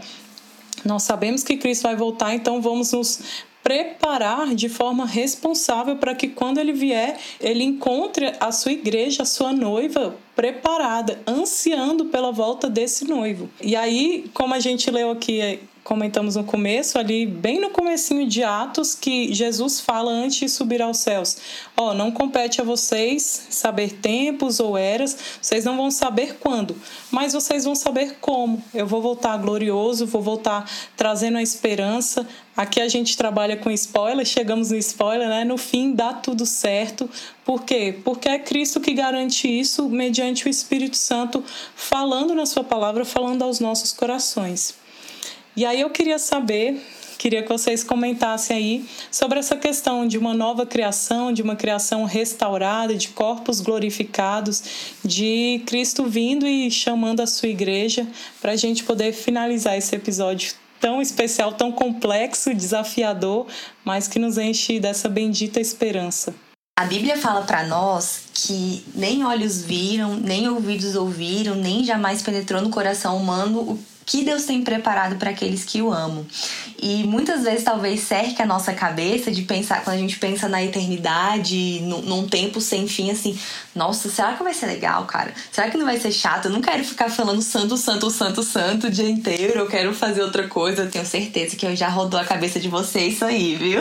Nós sabemos que Cristo vai voltar, então vamos nos preparar de forma responsável para que quando ele vier, ele encontre a sua igreja, a sua noiva preparada, ansiando pela volta desse noivo. E aí, como a gente leu aqui comentamos no começo, ali bem no comecinho de Atos, que Jesus fala antes de subir aos céus. Ó, oh, não compete a vocês saber tempos ou eras, vocês não vão saber quando, mas vocês vão saber como. Eu vou voltar glorioso, vou voltar trazendo a esperança. Aqui a gente trabalha com spoiler, chegamos no spoiler, né? No fim dá tudo certo. Por quê? Porque é Cristo que garante isso mediante o Espírito Santo falando na sua palavra, falando aos nossos corações. E aí eu queria saber, queria que vocês comentassem aí sobre essa questão de uma nova criação, de uma criação restaurada, de corpos glorificados, de Cristo vindo e chamando a sua igreja, para a gente poder finalizar esse episódio tão especial, tão complexo, desafiador, mas que nos enche dessa bendita esperança. A Bíblia fala para nós que nem olhos viram, nem ouvidos ouviram, nem jamais penetrou no coração humano que Deus tem preparado para aqueles que o amam. E muitas vezes talvez cerque a nossa cabeça de pensar, quando a gente pensa na eternidade, num, num, tempo sem fim, assim, nossa, será que vai ser legal, cara? Será que não vai ser chato? Eu não quero ficar falando santo, santo, santo, santo o dia inteiro, eu quero fazer outra coisa. Eu tenho certeza que eu já rodou a cabeça de vocês isso aí, viu?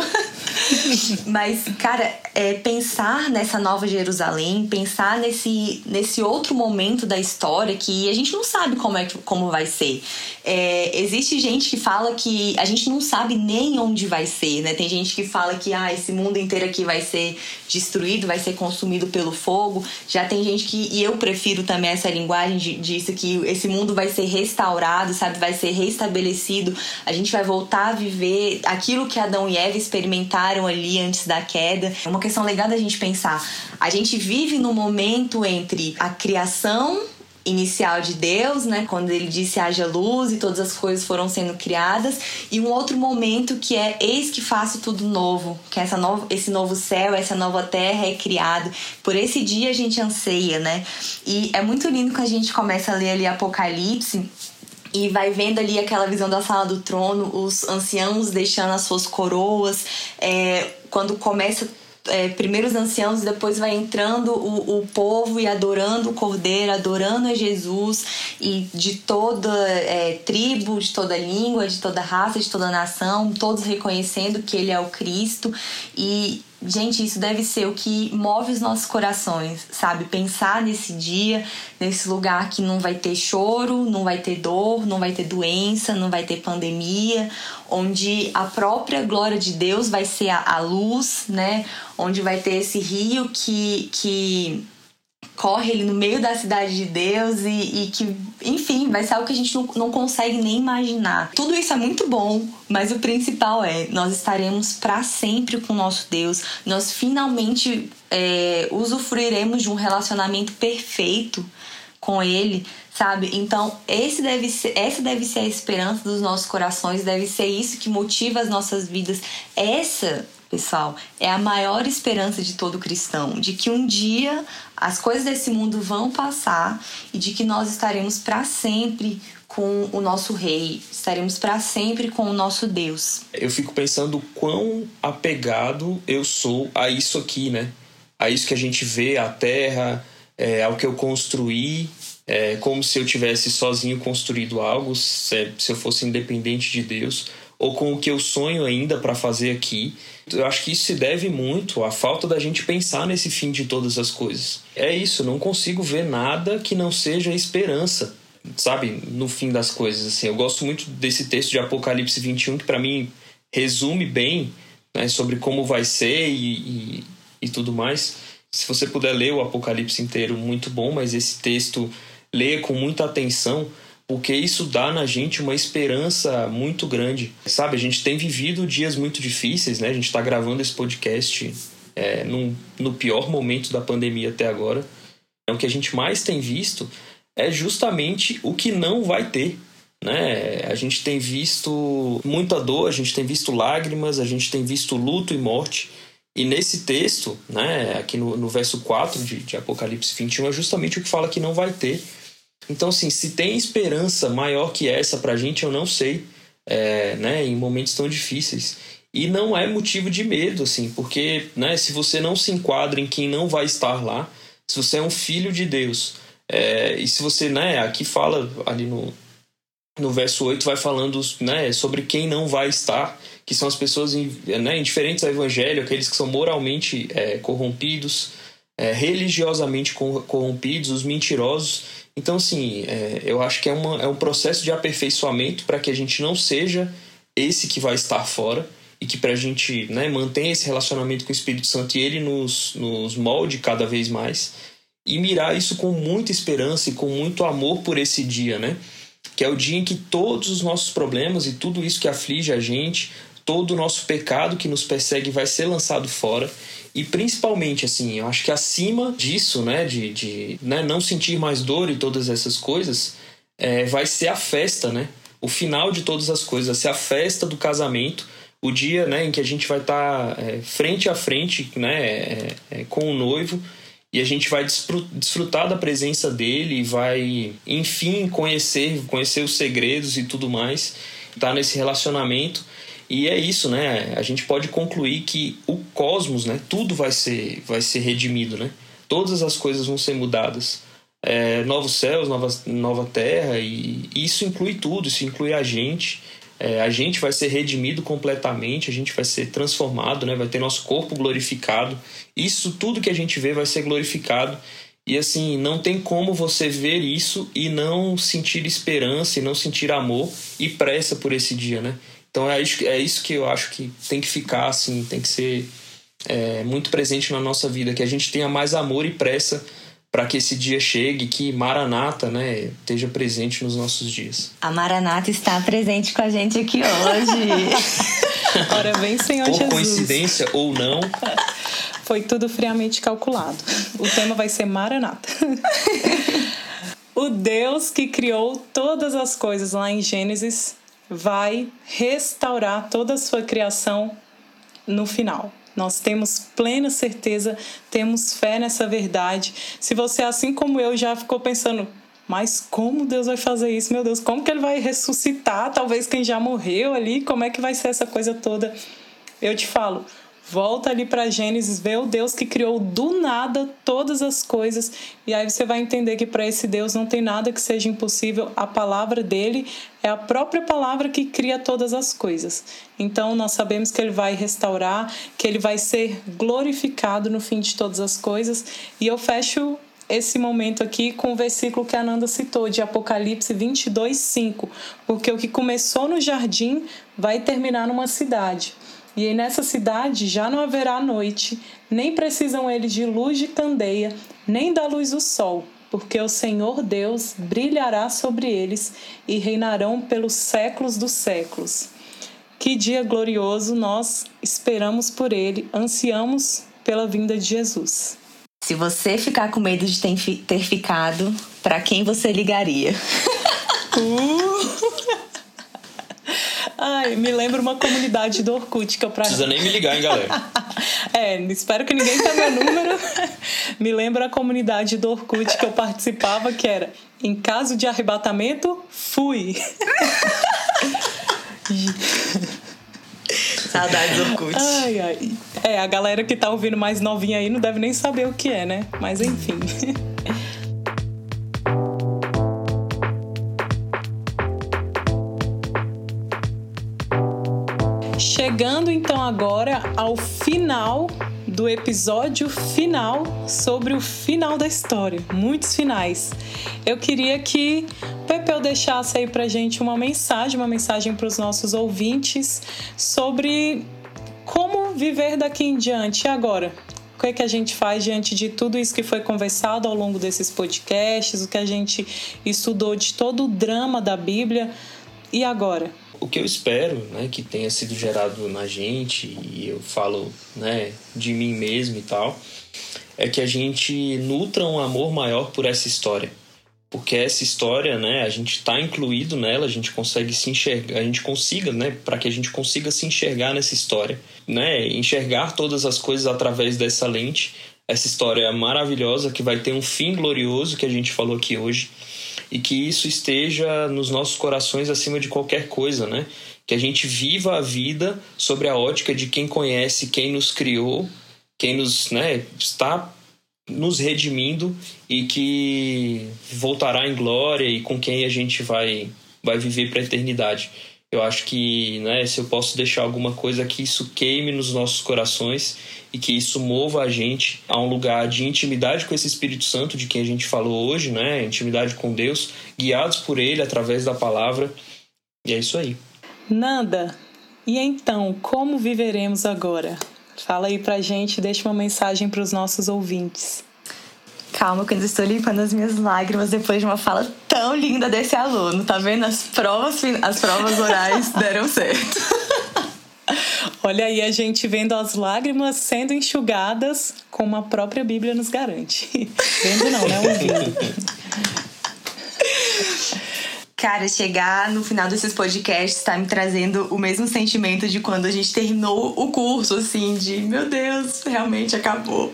Mas, cara, é, pensar nessa nova Jerusalém, pensar nesse, nesse outro momento da história que a gente não sabe como, é, como vai ser. É, existe gente que fala que a gente não sabe nem onde vai ser, né? Tem gente que fala que ah, esse mundo inteiro aqui vai ser destruído, vai ser consumido pelo fogo. Já tem gente que, e eu prefiro também essa linguagem de, disso, que esse mundo vai ser restaurado, sabe? Vai ser restabelecido. A gente vai voltar a viver aquilo que Adão e Eva experimentaram ali antes da queda. É uma questão legal da gente pensar. A gente vive no momento entre a criação inicial de Deus, né, quando ele disse haja luz e todas as coisas foram sendo criadas, e um outro momento que é eis que faço tudo novo, que essa nova, esse novo céu, essa nova terra é criado. Por esse dia a gente anseia, né? E é muito lindo que a gente começa a ler ali Apocalipse e vai vendo ali aquela visão da sala do trono, os anciãos deixando as suas coroas, é, quando começa é, primeiro os anciãos, depois vai entrando o, o povo e adorando o Cordeiro, adorando a Jesus, e de toda é, tribo, de toda língua, de toda raça, de toda nação, todos reconhecendo que Ele é o Cristo. E Gente, isso deve ser o que move os nossos corações, sabe? Pensar nesse dia, nesse lugar que não vai ter choro, não vai ter dor, não vai ter doença, não vai ter pandemia, onde a própria glória de Deus vai ser a, a luz, né? Onde vai ter esse rio que, que corre ele no meio da cidade de Deus e, e, que, enfim, vai ser algo que a gente não, não consegue nem imaginar. Tudo isso é muito bom, mas o principal é nós estaremos para sempre com o nosso Deus, nós finalmente é, usufruiremos de um relacionamento perfeito com Ele, sabe? Então, esse deve ser, essa deve ser a esperança dos nossos corações, deve ser isso que motiva as nossas vidas. Essa pessoal, é a maior esperança de todo cristão, de que um dia as coisas desse mundo vão passar e de que nós estaremos para sempre com o nosso rei, estaremos para sempre com o nosso Deus. Eu fico pensando quão apegado eu sou a isso aqui, né? A isso que a gente vê, a terra, é, ao que eu construí, é, como se eu tivesse sozinho construído algo, se, se eu fosse independente de Deus, ou com o que eu sonho ainda para fazer aqui. Eu acho que isso se deve muito à falta da gente pensar nesse fim de todas as coisas. É isso, não consigo ver nada que não seja esperança, sabe? No fim das coisas, assim. Eu gosto muito desse texto de Apocalipse 21, que para mim resume bem né, sobre como vai ser e, e, e tudo mais. Se você puder ler o Apocalipse inteiro, muito bom, mas esse texto leia com muita atenção, porque isso dá na gente uma esperança muito grande. Sabe, a gente tem vivido dias muito difíceis, né? A gente está gravando esse podcast é, num, no pior momento da pandemia até agora. É o que a gente mais tem visto é justamente o que não vai ter. Né? A gente tem visto muita dor, a gente tem visto lágrimas, a gente tem visto luto e morte. E nesse texto, né, aqui no, no verso 4 de, de Apocalipse 21, é justamente o que fala que não vai ter. Então, assim, se tem esperança maior que essa pra gente, eu não sei, é, né, em momentos tão difíceis. E não é motivo de medo, assim, porque, né, se você não se enquadra em quem não vai estar lá, se você é um filho de Deus, é, e se você, né, aqui fala ali no, no verso 8, vai falando né, sobre quem não vai estar, que são as pessoas né, indiferentes ao evangelho, aqueles que são moralmente é, corrompidos, é, religiosamente corrompidos, os mentirosos então, assim, é, eu acho que é, uma, é um processo de aperfeiçoamento para que a gente não seja esse que vai estar fora e que para a gente né, mantenha esse relacionamento com o Espírito Santo e ele nos, nos molde cada vez mais e mirar isso com muita esperança e com muito amor por esse dia, né? Que é o dia em que todos os nossos problemas e tudo isso que aflige a gente, todo o nosso pecado que nos persegue vai ser lançado fora e principalmente, assim, eu acho que acima disso, né, de, de né, não sentir mais dor e todas essas coisas, é, vai ser a festa, né? O final de todas as coisas, vai ser a festa do casamento, o dia né, em que a gente vai estar tá, é, frente a frente né, é, é, com o noivo e a gente vai desfrutar da presença dele vai, enfim, conhecer, conhecer os segredos e tudo mais, estar tá nesse relacionamento. E é isso, né? A gente pode concluir que o cosmos, né? Tudo vai ser, vai ser redimido, né? Todas as coisas vão ser mudadas. É, novos céus, nova, nova terra, e, isso inclui tudo, isso inclui a gente. É, a gente vai ser redimido completamente, a gente vai ser transformado, né? vai ter nosso corpo glorificado. Isso tudo que a gente vê vai ser glorificado. E assim, não tem como você ver isso e não sentir esperança e não sentir amor e pressa por esse dia, né? Então é isso, é isso que eu acho que tem que ficar assim, tem que ser é, muito presente na nossa vida, que a gente tenha mais amor e pressa para que esse dia chegue, que Maranata, né, esteja presente nos nossos dias. A Maranata está presente com a gente aqui hoje. Ora vem, Senhor Por Jesus. coincidência ou não, Foi tudo friamente calculado. O tema vai ser Maranata. o Deus que criou todas as coisas lá em Gênesis vai restaurar toda a sua criação no final. Nós temos plena certeza, temos fé nessa verdade. Se você, assim como eu, já ficou pensando, mas como Deus vai fazer isso? Meu Deus, como que ele vai ressuscitar talvez quem já morreu ali? Como é que vai ser essa coisa toda? Eu te falo, volta ali para Gênesis, vê o Deus que criou do nada todas as coisas, e aí você vai entender que para esse Deus não tem nada que seja impossível. A palavra dele é a própria palavra que cria todas as coisas. Então nós sabemos que ele vai restaurar, que ele vai ser glorificado no fim de todas as coisas, e eu fecho esse momento aqui com o versículo que a Nanda citou, de Apocalipse 22, 5. Porque o que começou no jardim vai terminar numa cidade. E aí nessa cidade já não haverá noite, nem precisam eles de luz de candeia, nem da luz do sol, porque o Senhor Deus brilhará sobre eles e reinarão pelos séculos dos séculos. Que dia glorioso nós esperamos por ele, ansiamos pela vinda de Jesus. Se você ficar com medo de ter, fi- ter ficado, para quem você ligaria? Ai, me lembra uma comunidade do Orkut que eu pra... precisa nem me ligar, hein, galera. É, espero que ninguém tenha meu número. Me lembra a comunidade do Orkut que eu participava, que era em caso de arrebatamento, fui. Saudades do Orkut. Ai, ai. É, a galera que tá ouvindo mais novinha aí não deve nem saber o que é, né? Mas enfim. Chegando então agora ao final do episódio final sobre o final da história. Muitos finais. Eu queria que Pepeu deixasse aí pra gente uma mensagem, uma mensagem para os nossos ouvintes sobre como viver daqui em diante. E agora? O que é que a gente faz diante de tudo isso que foi conversado ao longo desses podcasts, o que a gente estudou de todo o drama da Bíblia? E agora? O que eu espero, né, que tenha sido gerado na gente e eu falo, né, de mim mesmo e tal, é que a gente nutra um amor maior por essa história. Porque essa história, né, a gente está incluído nela, a gente consegue se enxergar, a gente consiga, né, para que a gente consiga se enxergar nessa história, né, enxergar todas as coisas através dessa lente, essa história maravilhosa que vai ter um fim glorioso que a gente falou aqui hoje e que isso esteja nos nossos corações acima de qualquer coisa, né? Que a gente viva a vida sobre a ótica de quem conhece, quem nos criou, quem nos, né, está nos redimindo e que voltará em glória e com quem a gente vai vai viver para a eternidade. Eu acho que, né, se eu posso deixar alguma coisa que isso queime nos nossos corações e que isso mova a gente a um lugar de intimidade com esse Espírito Santo de quem a gente falou hoje, né, intimidade com Deus, guiados por ele através da palavra. E é isso aí. Nanda, e então, como viveremos agora? Fala aí pra gente, deixa uma mensagem para os nossos ouvintes. Calma, que eu ainda estou limpando as minhas lágrimas depois de uma fala tão linda desse aluno. Tá vendo? As provas, as provas orais deram certo. Olha aí a gente vendo as lágrimas sendo enxugadas, como a própria Bíblia nos garante. Vendo não, né? Ouvindo. Cara, chegar no final desses podcasts tá me trazendo o mesmo sentimento de quando a gente terminou o curso, assim, de meu Deus, realmente acabou.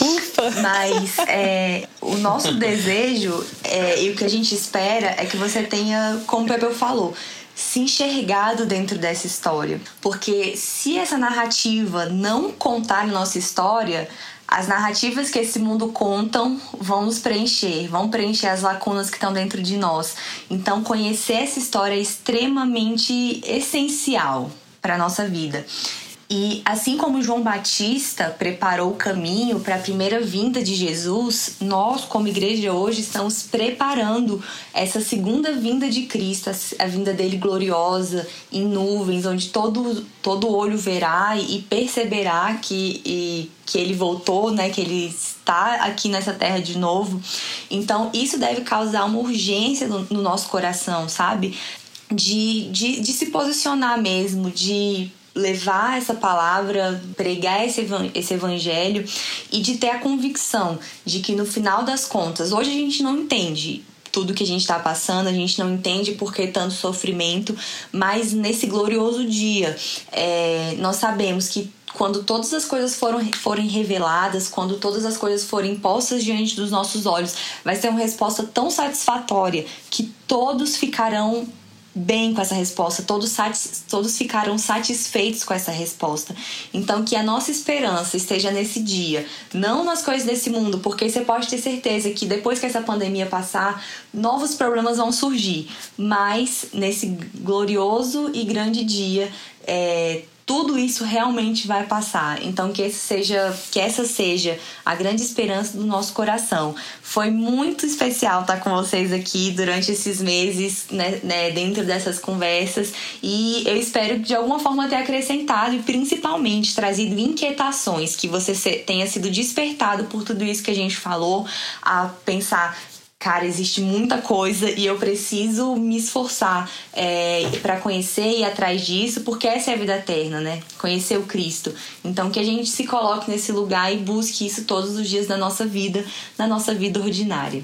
Ufa! Mas é, o nosso desejo é, e o que a gente espera é que você tenha, como o Pepe falou, se enxergado dentro dessa história. Porque se essa narrativa não contar a nossa história, as narrativas que esse mundo contam vão nos preencher, vão preencher as lacunas que estão dentro de nós. Então, conhecer essa história é extremamente essencial para nossa vida. E assim como João Batista preparou o caminho para a primeira vinda de Jesus, nós, como igreja hoje, estamos preparando essa segunda vinda de Cristo, a vinda dele gloriosa, em nuvens, onde todo, todo olho verá e perceberá que, e, que ele voltou, né, que ele está aqui nessa terra de novo. Então, isso deve causar uma urgência no, no nosso coração, sabe? De, de, de se posicionar mesmo, de levar essa palavra, pregar esse evangelho e de ter a convicção de que no final das contas, hoje a gente não entende tudo que a gente está passando, a gente não entende por que tanto sofrimento, mas nesse glorioso dia, é, nós sabemos que quando todas as coisas foram, forem reveladas, quando todas as coisas forem postas diante dos nossos olhos, vai ser uma resposta tão satisfatória que todos ficarão bem com essa resposta, todos, todos ficaram satisfeitos com essa resposta. Então, que a nossa esperança esteja nesse dia, não nas coisas desse mundo, porque você pode ter certeza que depois que essa pandemia passar, novos problemas vão surgir, mas nesse glorioso e grande dia, é, tudo isso realmente vai passar. Então que esse seja, que essa seja a grande esperança do nosso coração. Foi muito especial estar com vocês aqui durante esses meses, né, né, dentro dessas conversas, e eu espero de alguma forma ter acrescentado e principalmente trazido inquietações que você tenha sido despertado por tudo isso que a gente falou, a pensar cara, existe muita coisa e eu preciso me esforçar é, para conhecer e ir atrás disso, porque essa é a vida eterna, né? Conhecer o Cristo. Então, que a gente se coloque nesse lugar e busque isso todos os dias da nossa vida, na nossa vida ordinária.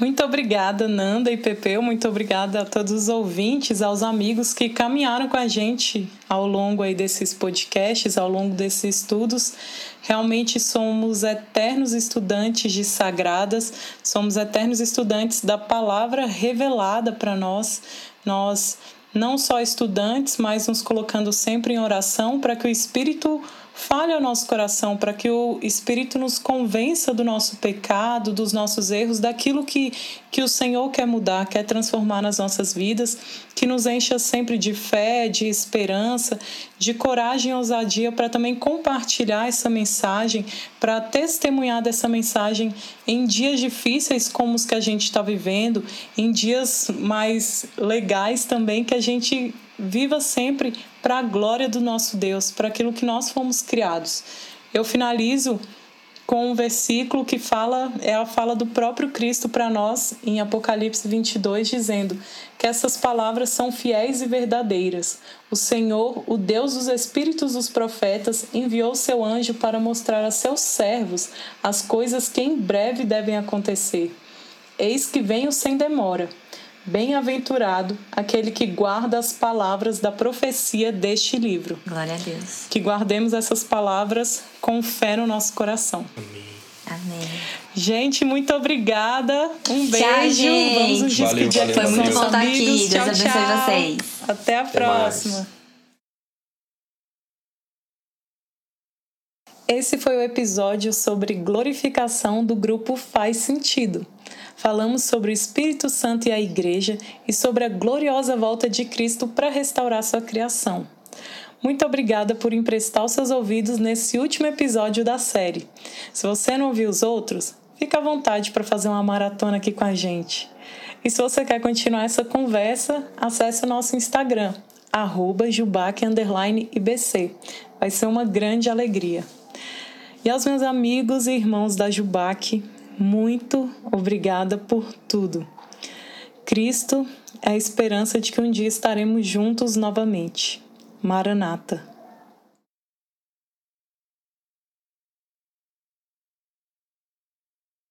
Muito obrigada, Nanda e Pepeu. Muito obrigada a todos os ouvintes, aos amigos que caminharam com a gente ao longo aí desses podcasts, ao longo desses estudos. Realmente somos eternos estudantes de sagradas, somos eternos estudantes da palavra revelada para nós. Nós não só estudantes, mas nos colocando sempre em oração para que o Espírito fale ao nosso coração para que o Espírito nos convença do nosso pecado, dos nossos erros, daquilo que, que o Senhor quer mudar, quer transformar nas nossas vidas, que nos encha sempre de fé, de esperança, de coragem e ousadia para também compartilhar essa mensagem, para testemunhar dessa mensagem em dias difíceis como os que a gente está vivendo, em dias mais legais também que a gente viva sempre para a glória do nosso Deus, para aquilo que nós fomos criados. Eu finalizo com um versículo que fala, é a fala do próprio Cristo para nós em Apocalipse 22, dizendo que essas palavras são fiéis e verdadeiras. O Senhor, o Deus dos espíritos dos profetas, enviou seu anjo para mostrar a seus servos as coisas que em breve devem acontecer. Eis que venho sem demora. Bem-aventurado aquele que guarda as palavras da profecia deste livro. Glória a Deus. Que guardemos essas palavras com fé no nosso coração. Amém. Amém. Gente, muito obrigada. Um beijo. Tchau, gente. Vamos nos despedir valeu, aqui Foi muito bom estar aqui. Deus Deus abençoe tchau. vocês. Até a Até próxima. mais. Esse foi o episódio sobre glorificação do grupo Faz Sentido. Falamos sobre o Espírito Santo e a Igreja e sobre a gloriosa volta de Cristo para restaurar sua criação. Muito obrigada por emprestar os seus ouvidos nesse último episódio da série. Se você não ouviu os outros, fica à vontade para fazer uma maratona aqui com a gente. E se você quer continuar essa conversa, acesse o nosso Instagram, arroba jubac_ibc. Vai ser uma grande alegria. E aos meus amigos e irmãos da Jubac, muito obrigada por tudo. Cristo é a esperança de que um dia estaremos juntos novamente. Maranata.